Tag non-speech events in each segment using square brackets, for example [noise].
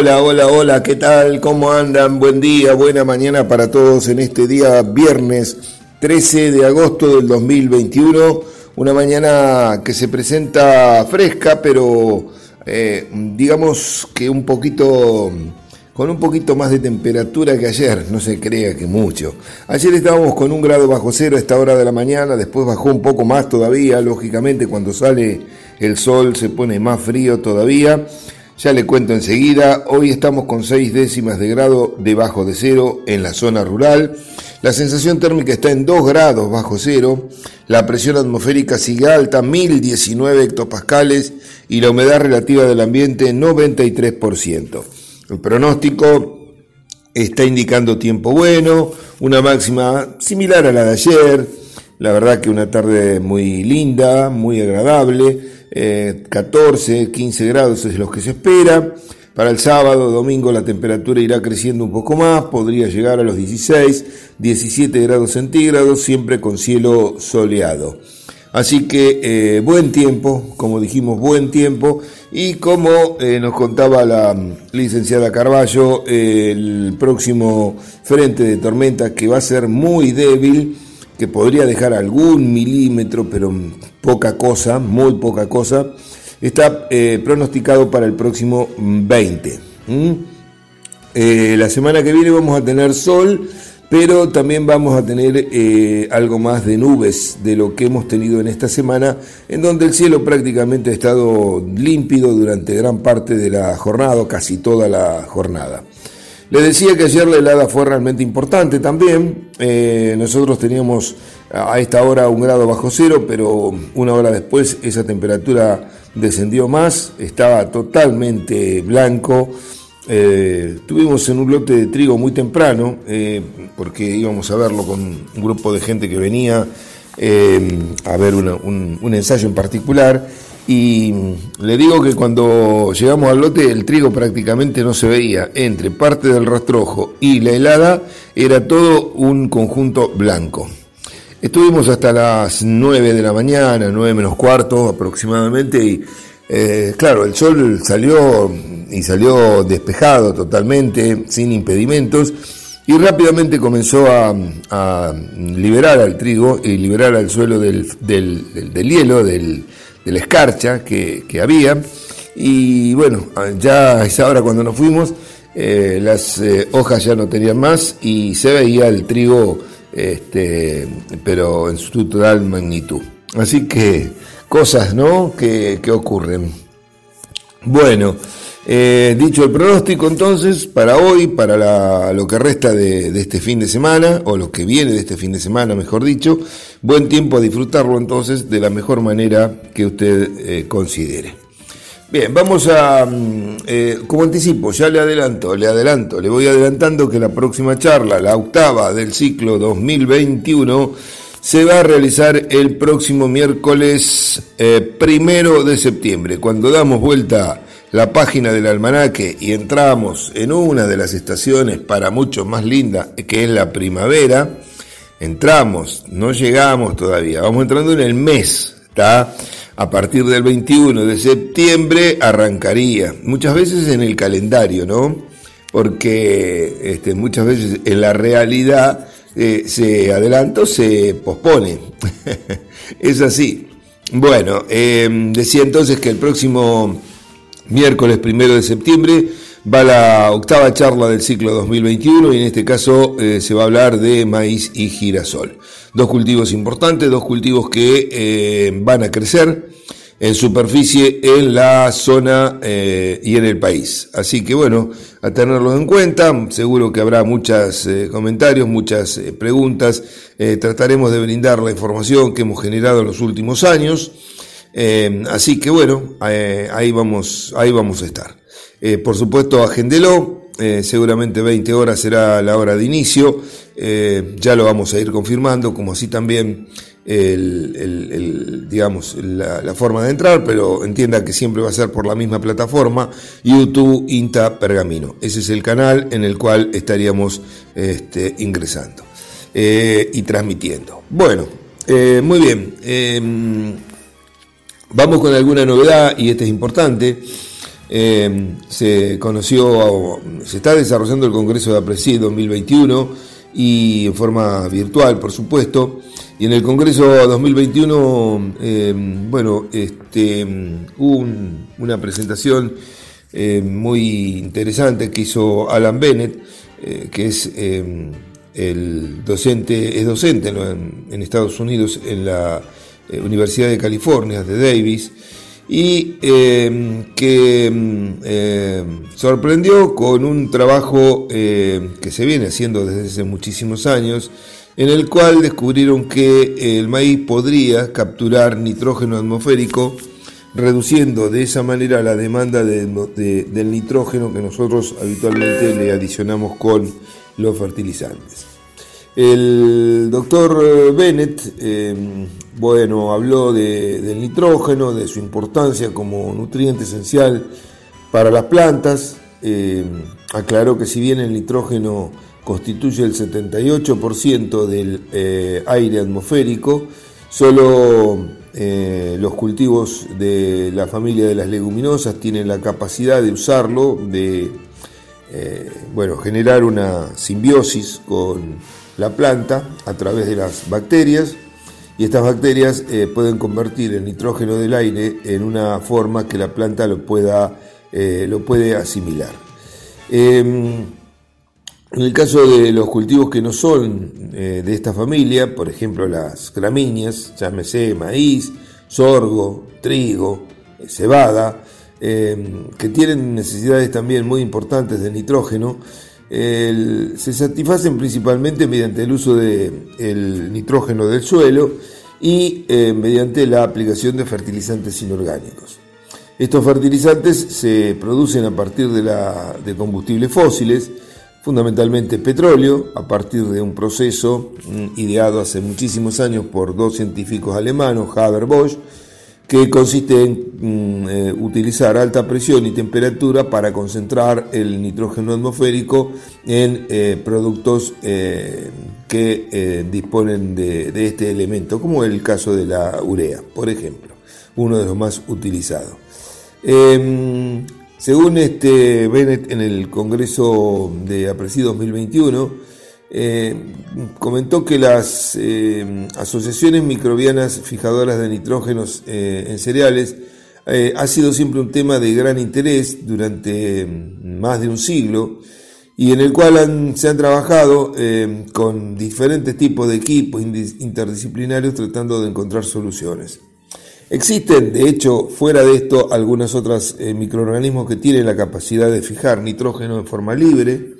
Hola, hola, hola, ¿qué tal? ¿Cómo andan? Buen día, buena mañana para todos en este día viernes 13 de agosto del 2021. Una mañana que se presenta fresca, pero eh, digamos que un poquito con un poquito más de temperatura que ayer, no se crea que mucho. Ayer estábamos con un grado bajo cero a esta hora de la mañana, después bajó un poco más todavía, lógicamente cuando sale el sol se pone más frío todavía. Ya le cuento enseguida, hoy estamos con 6 décimas de grado debajo de cero en la zona rural. La sensación térmica está en 2 grados bajo cero. La presión atmosférica sigue alta, 1019 hectopascales y la humedad relativa del ambiente 93%. El pronóstico está indicando tiempo bueno, una máxima similar a la de ayer. La verdad que una tarde muy linda, muy agradable 14, eh, 15 grados es lo que se espera. Para el sábado, domingo, la temperatura irá creciendo un poco más, podría llegar a los 16, 17 grados centígrados, siempre con cielo soleado. Así que eh, buen tiempo, como dijimos, buen tiempo. Y como eh, nos contaba la licenciada Carballo, el próximo frente de tormenta que va a ser muy débil, que podría dejar algún milímetro, pero poca cosa, muy poca cosa, está eh, pronosticado para el próximo 20. Eh, la semana que viene vamos a tener sol, pero también vamos a tener eh, algo más de nubes de lo que hemos tenido en esta semana, en donde el cielo prácticamente ha estado límpido durante gran parte de la jornada, casi toda la jornada. Le decía que ayer la helada fue realmente importante también. nosotros teníamos a esta hora un grado bajo cero, pero una hora después esa temperatura descendió más, estaba totalmente blanco. Eh, tuvimos en un lote de trigo muy temprano, eh, porque íbamos a verlo con un grupo de gente que venía eh, a ver un, ensayo en particular. Y le digo que cuando llegamos al lote el trigo prácticamente no se veía. Entre parte del rastrojo y la helada era todo un conjunto blanco. Estuvimos hasta las 9 de la mañana, 9 menos cuarto aproximadamente, y eh, claro, el sol salió y salió despejado totalmente, sin impedimentos, y rápidamente comenzó a, liberar al trigo y liberar al suelo del, del, del, hielo, del, de la escarcha que, que, había. Y bueno, ya a esa hora cuando nos fuimos, eh, las eh, hojas ya no tenían más y se veía el trigo este, pero en su total magnitud. Así que cosas ¿no? que, ocurren. Bueno, eh, dicho el pronóstico entonces, para hoy, para lo que resta de, este fin de semana, o lo que viene de este fin de semana, mejor dicho, buen tiempo a disfrutarlo entonces de la mejor manera que usted eh, considere. Bien, vamos a, mm, eh, como anticipo, ya le adelanto, le adelanto, le voy adelantando que la próxima charla, la octava del ciclo 2021, se va a realizar el próximo miércoles primero de septiembre, cuando damos vuelta la página del almanaque y entramos en una de las estaciones para mucho más linda, que es la primavera, entramos, no llegamos todavía, vamos entrando en el mes, ¿está? a partir del 21 de septiembre arrancaría. Muchas veces en el calendario, ¿no? Porque este, muchas veces en la realidad eh, se adelanta o se pospone. [laughs] es así. Bueno, em, decía entonces que el próximo miércoles primero de septiembre va la octava charla del ciclo 2021 y en este caso eh, se va a hablar de maíz y girasol. Dos cultivos importantes, dos cultivos que eh, van a crecer en superficie en la zona eh, y en el país. Así que bueno, a tenerlos en cuenta, seguro que habrá muchos comentarios, muchas preguntas, trataremos de brindar la información que hemos generado en los últimos años. Así que bueno, ahí, vamos, ahí vamos a estar. Eh, por supuesto, agéndelo, eh, seguramente 20 horas será la hora de inicio, eh, ya lo vamos a ir confirmando, como así también digamos, la, forma de entrar, pero entienda que siempre va a ser por la misma plataforma, YouTube INTA Pergamino. Ese es el canal en el cual estaríamos este, ingresando y transmitiendo. Bueno, muy bien. Vamos con alguna novedad y este es importante. se conoció, se está desarrollando el Congreso de APRESI 2021 y en forma virtual, por supuesto. Y en el Congreso 2021, bueno, este, hubo una presentación muy interesante que hizo Alan Bennett, que es el docente, es docente en, Estados Unidos en la eh, Universidad de California, de Davis, y em, que em, em, sorprendió con un trabajo que se viene haciendo desde hace muchísimos años, en el cual descubrieron que el maíz podría capturar nitrógeno atmosférico, reduciendo de esa manera la demanda del nitrógeno que nosotros habitualmente le adicionamos con los fertilizantes. El doctor Bennett, eh, bueno, habló del nitrógeno, de su importancia como nutriente esencial para las plantas, eh, aclaró que si bien el nitrógeno constituye el 78% del eh, aire atmosférico, solo los cultivos de la familia de las leguminosas tienen la capacidad de usarlo, de eh, bueno, generar una simbiosis con la planta a través de las bacterias y estas bacterias eh, pueden convertir el nitrógeno del aire en una forma que la planta lo pueda eh, lo puede asimilar. Em, en el caso de los cultivos que no son de esta familia, por ejemplo las gramíneas, llámese maíz, sorgo, trigo, cebada, Em, que tienen necesidades también muy importantes de nitrógeno, se satisfacen principalmente mediante el uso del nitrógeno del suelo y eh, mediante la aplicación de fertilizantes inorgánicos. Estos fertilizantes se producen a partir de, de combustibles fósiles, fundamentalmente petróleo, a partir de un proceso mm, ideado hace muchísimos años por dos científicos alemanes, Haber Bosch, que consiste en mm, eh, utilizar alta presión y temperatura para concentrar el nitrógeno atmosférico en eh, productos eh, que disponen de, este elemento, como el caso de la urea, por ejemplo, uno de los más utilizados. Em, según este Bennett en el Congreso de Apreci 2021, eh, comentó que las eh, asociaciones microbianas fijadoras de nitrógenos eh, en cereales ha sido siempre un tema de gran interés durante mm, más de un siglo y en el cual se han trabajado con diferentes tipos de equipos interdisciplinarios tratando de encontrar soluciones. Existen, de hecho, fuera de esto, algunos otros microorganismos que tienen la capacidad de fijar nitrógeno en forma libre,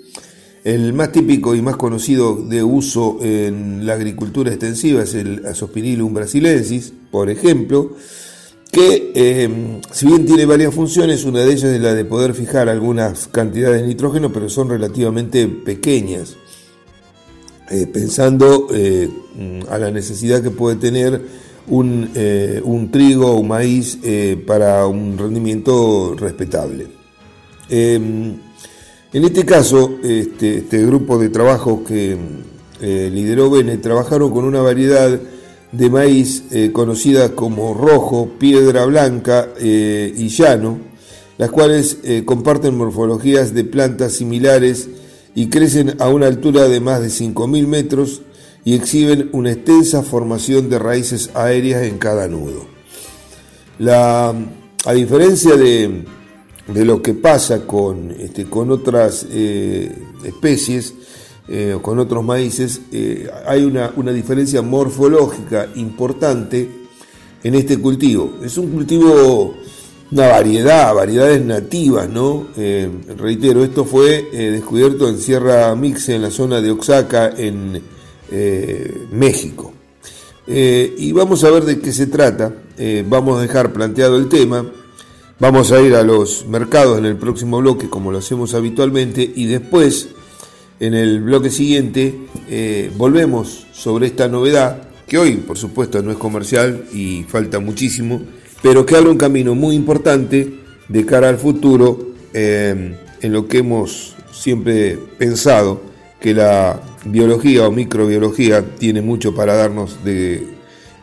el más típico y más conocido de uso en la agricultura extensiva es el Azospirillum brasilensis, por ejemplo, que em, si bien tiene varias funciones, una de ellas es la de poder fijar algunas cantidades de nitrógeno, pero son relativamente pequeñas, eh, pensando eh, a la necesidad que puede tener un, eh, un trigo o un maíz para un rendimiento respetable. En este caso, este, este grupo de trabajo que eh, lideró Bennett trabajaron con una variedad de maíz eh, conocida como rojo, piedra blanca eh, y llano, las cuales comparten morfologías de plantas similares y crecen a una altura de más de 5.000 metros y exhiben una extensa formación de raíces aéreas en cada nudo. A diferencia de de lo que pasa con, este, con otras eh, especies eh, con otros maíces, eh, hay una, una, diferencia morfológica importante en este cultivo. Es un cultivo, una variedad, variedades nativas, ¿no? reitero, esto fue descubierto en Sierra Mixe, en la zona de Oaxaca, en México. y vamos a ver de qué se trata. vamos a dejar planteado el tema Vamos a ir a los mercados en el próximo bloque como lo hacemos habitualmente y después en el bloque siguiente eh, volvemos sobre esta novedad que hoy por supuesto no es comercial y falta muchísimo, pero que abre un camino muy importante de cara al futuro eh, en lo que hemos siempre pensado que la biología o microbiología tiene mucho para darnos de,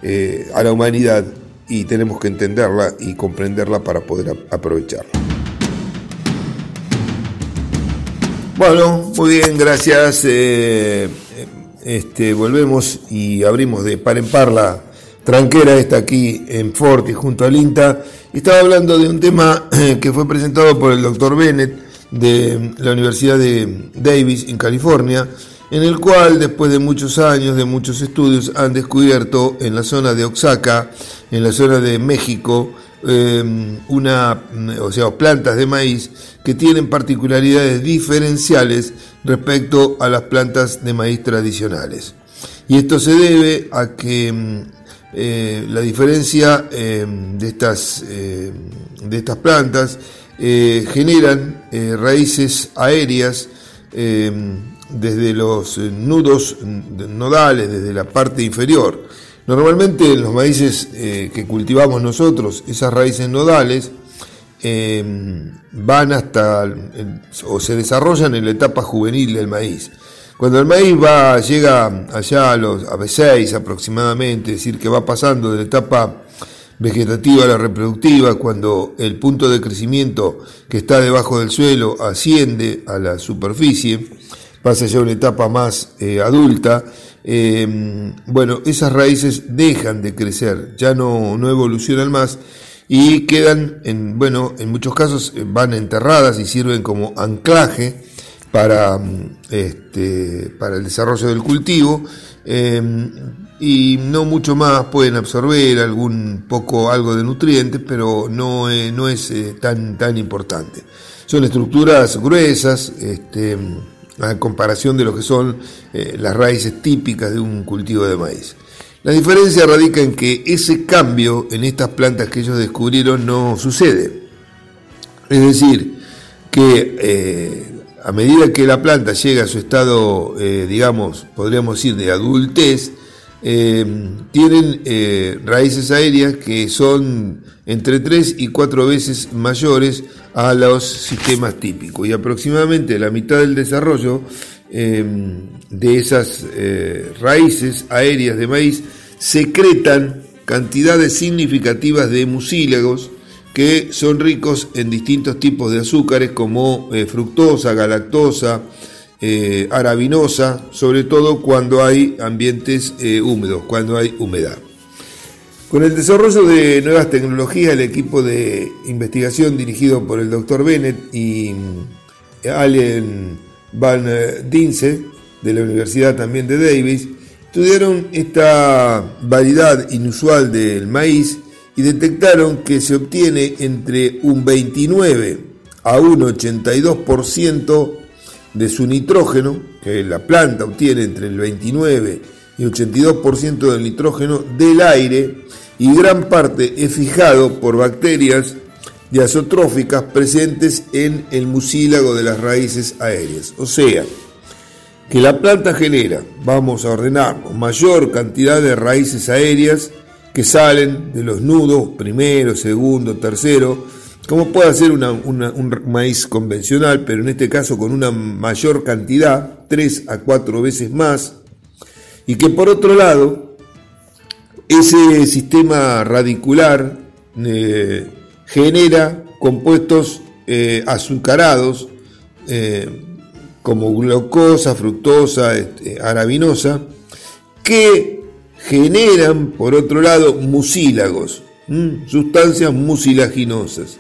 eh, a la humanidad y tenemos que entenderla y comprenderla para poder aprovecharla. Bueno, muy bien, gracias. Eh, eh, este, volvemos y abrimos de par en par la tranquera esta aquí en Forti junto al INTA. Estaba hablando de un tema eh, que fue presentado por el doctor Bennett de la Universidad de Davis en California en el cual después de muchos años, de muchos estudios, han descubierto en la zona de Oaxaca, en la zona de México, Em, una, o sea, plantas de maíz que tienen particularidades diferenciales respecto a las plantas de maíz tradicionales. Y esto se debe a que em, eh, la diferencia em, de, estas, de estas plantas eh, generan eh, raíces aéreas desde los nudos nodales, desde la parte inferior Normalmente en los maíces eh, que cultivamos nosotros, esas raíces nodales eh, van hasta o se desarrollan en la etapa juvenil del maíz. Cuando el maíz va, llega allá a los a 6 aproximadamente, es decir, que va pasando de la etapa vegetativa a la reproductiva, cuando el punto de crecimiento que está debajo del suelo asciende a la superficie, pasa ya una etapa más eh, adulta, Em, bueno, esas raíces dejan de crecer, ya no, no evolucionan más y quedan, en, bueno, en muchos casos eh, van enterradas y sirven como anclaje para, mm, este, para el desarrollo del cultivo em, y no mucho más pueden absorber algún poco algo de nutrientes, pero no, eh, no es tan, tan importante. Son estructuras gruesas, este, a comparación de lo que son eh, las raíces típicas de un cultivo de maíz. La diferencia radica en que ese cambio en estas plantas que ellos descubrieron no sucede. Es decir, que eh, a medida que la planta llega a su estado, eh, digamos, podríamos decir, de adultez, tienen raíces aéreas que son entre 3 y 4 veces mayores a los sistemas típicos. Y aproximadamente la mitad del desarrollo em, de esas eh, raíces aéreas de maíz secretan cantidades significativas de mucílagos que son ricos en distintos tipos de azúcares como eh, fructosa, galactosa, eh, arabinosa, sobre todo cuando hay ambientes húmedos, cuando hay humedad. Con el desarrollo de nuevas tecnologías, el equipo de investigación dirigido por el Dr. Bennett y eh, Allen Van Dinse, de la Universidad también de Davis, estudiaron esta variedad inusual del maíz y detectaron que se obtiene entre un 29 a un 82% de su nitrógeno, que la planta obtiene entre el 29 y 82% del nitrógeno del aire y gran parte es fijado por bacterias diazotróficas presentes en el mucílago de las raíces aéreas. O sea, que la planta genera, vamos a ordenarlo, mayor cantidad de raíces aéreas que salen de los nudos primero, segundo, tercero, como puede ser un maíz convencional, pero en este caso con una mayor cantidad, 3 a 4 veces más, y que por otro lado, ese sistema radicular eh, genera compuestos eh, azucarados eh, como glucosa, fructosa, este, arabinosa, que generan, por otro lado, mucílagos, sustancias mucilaginosas,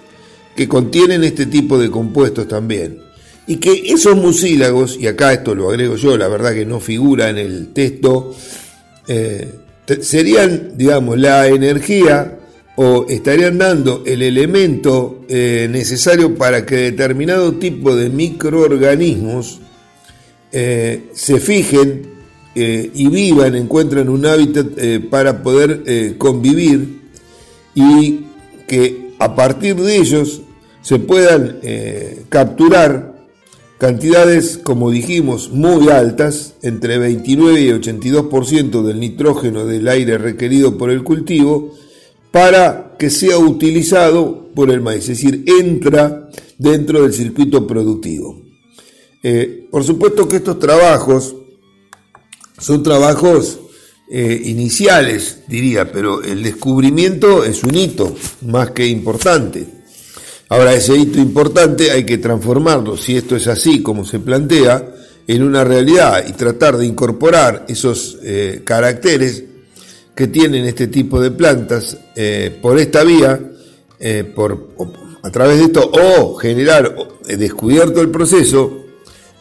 que contienen este tipo de compuestos también. Y que esos mucílagos, y acá esto lo agrego yo, la verdad que no figura en el texto, serían, digamos, la energía o estarían dando el elemento eh, necesario para que determinado tipo de microorganismos eh, se fijen eh, y vivan, encuentren un hábitat para poder convivir y que a partir de ellos se puedan capturar Cantidades, como dijimos, muy altas, entre 29 y 82% del nitrógeno del aire requerido por el cultivo, para que sea utilizado por el maíz, es decir, entra dentro del circuito productivo. Eh, por supuesto que estos trabajos son trabajos eh, iniciales, diría, pero el descubrimiento es un hito más que importante. Ahora, ese hito importante hay que transformarlo, si esto es así como se plantea, en una realidad y tratar de incorporar esos eh, caracteres que tienen este tipo de plantas eh, por esta vía, eh, por, a través de esto, o generar, descubierto el proceso,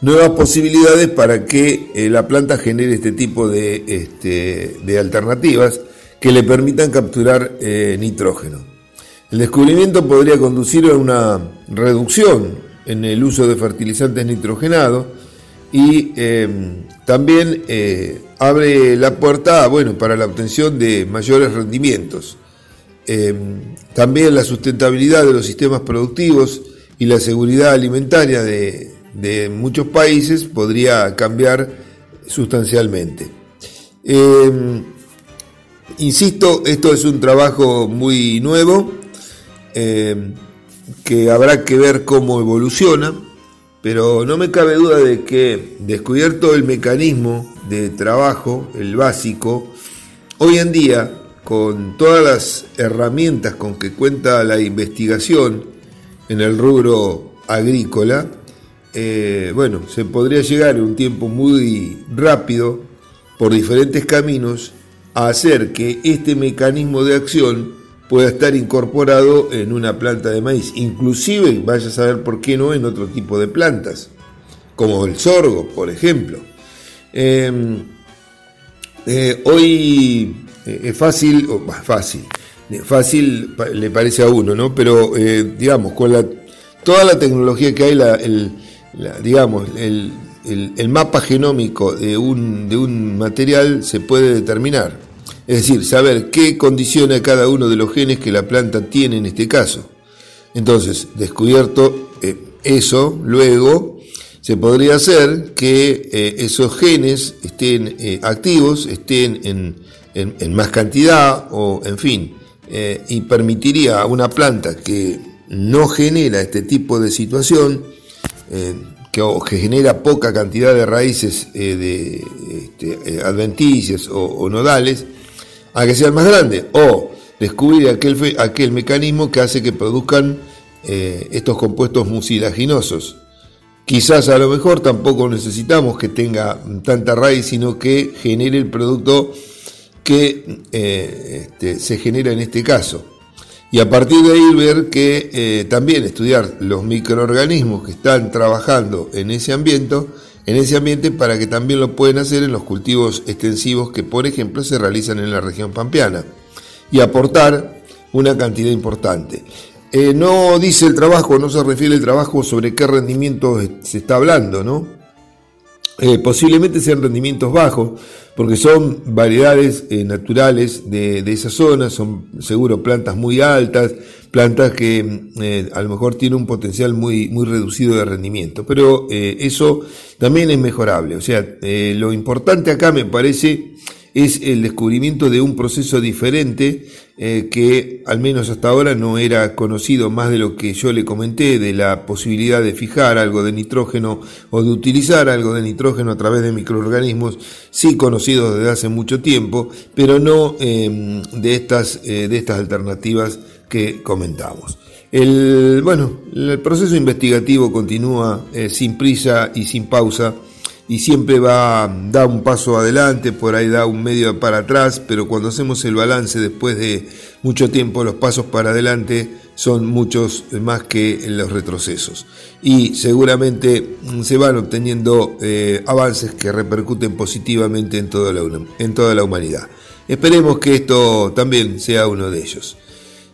nuevas posibilidades para que la planta genere este tipo de, este, de alternativas que le permitan capturar nitrógeno. El descubrimiento podría conducir a una reducción en el uso de fertilizantes nitrogenados, y em, también eh, abre la puerta bueno, para la obtención de mayores rendimientos. Em, también la sustentabilidad de los sistemas productivos y la seguridad alimentaria de, muchos países podría cambiar sustancialmente. Em, insisto, esto es un trabajo muy nuevo que habrá que ver cómo evoluciona pero no me cabe duda de que, descubierto el mecanismo de trabajo, el básico, hoy en día, con todas las herramientas con que cuenta la investigación en el rubro agrícola, eh, bueno, se podría llegar en un tiempo muy rápido, por diferentes caminos, a hacer que este mecanismo de acción pueda estar incorporado en una planta de maíz, inclusive vaya a saber por qué no en otro tipo de plantas, como el sorgo, por ejemplo. Em, eh, hoy eh, es fácil, o fácil, fácil le parece a uno, ¿no? Pero eh, digamos, con la, toda la tecnología que hay, la, el, digamos, el, mapa genómico de un material se puede determinar. Es decir, saber qué condiciona cada uno de los genes que la planta tiene en este caso. Entonces, descubierto eh, eso, luego se podría hacer que eh, esos genes estén eh, activos, estén en, más cantidad o, en fin, y permitiría a una planta que no genera este tipo de situación, que, genera poca cantidad de raíces de este, adventicias o nodales, a que sean más grandes, o descubrir aquel, aquel mecanismo que hace que produzcan eh, estos compuestos mucilaginosos. Quizás a lo mejor tampoco necesitamos que tenga tanta raíz, sino que genere el producto que eh, este, se genera en este caso. Y a partir de ahí ver que eh, también estudiar los microorganismos que están trabajando en ese ambiente en ese ambiente para que también lo pueden hacer en los cultivos extensivos que, por ejemplo, se realizan en la región pampeana y aportar una cantidad importante. Eh, no dice el trabajo, no se refiere el trabajo sobre qué rendimiento se está hablando, ¿no? Eh, posiblemente sean rendimientos bajos, porque son variedades eh, naturales de, esa zona, son seguro plantas muy altas, plantas que eh, a lo mejor tienen un potencial muy, muy reducido de rendimiento, pero eso también es mejorable. O sea, lo importante acá me parece es el descubrimiento de un proceso diferente eh, que al menos hasta ahora no era conocido más de lo que yo le comenté, de la posibilidad de fijar algo de nitrógeno o de utilizar algo de nitrógeno a través de microorganismos, sí conocidos desde hace mucho tiempo, pero no em, de, estas, eh, de estas alternativas que comentamos. El, bueno, el proceso investigativo continúa eh, sin prisa y sin pausa y siempre va, da un paso adelante, por ahí da un medio para atrás, pero cuando hacemos el balance después de mucho tiempo, los pasos para adelante son muchos más que los retrocesos. Y seguramente se van obteniendo eh, avances que repercuten positivamente en toda, la, en toda la humanidad. Esperemos que esto también sea uno de ellos.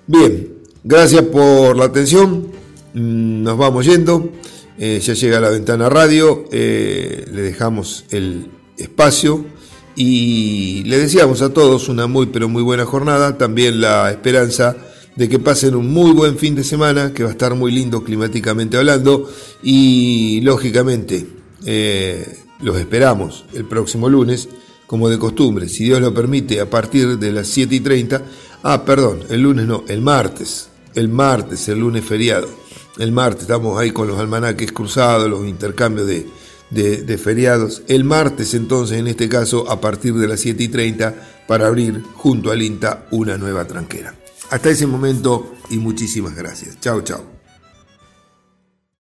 Bien, gracias por la atención. Mm, nos vamos yendo. Eh, ya llega la ventana radio, eh, le dejamos el espacio y le deseamos a todos una muy pero muy buena jornada, también la esperanza de que pasen un muy buen fin de semana, que va a estar muy lindo climáticamente hablando y lógicamente eh, los esperamos el próximo lunes, como de costumbre, si Dios lo permite, a partir de las 7 y 30, ah, perdón, el lunes no, el martes, el martes, el lunes feriado el martes estamos ahí con los almanaques cruzados, los intercambios de, feriados. El martes entonces, en este caso, a partir de las 7 y 30, para abrir junto al INTA una nueva tranquera. Hasta ese momento y muchísimas gracias. Chao, chao.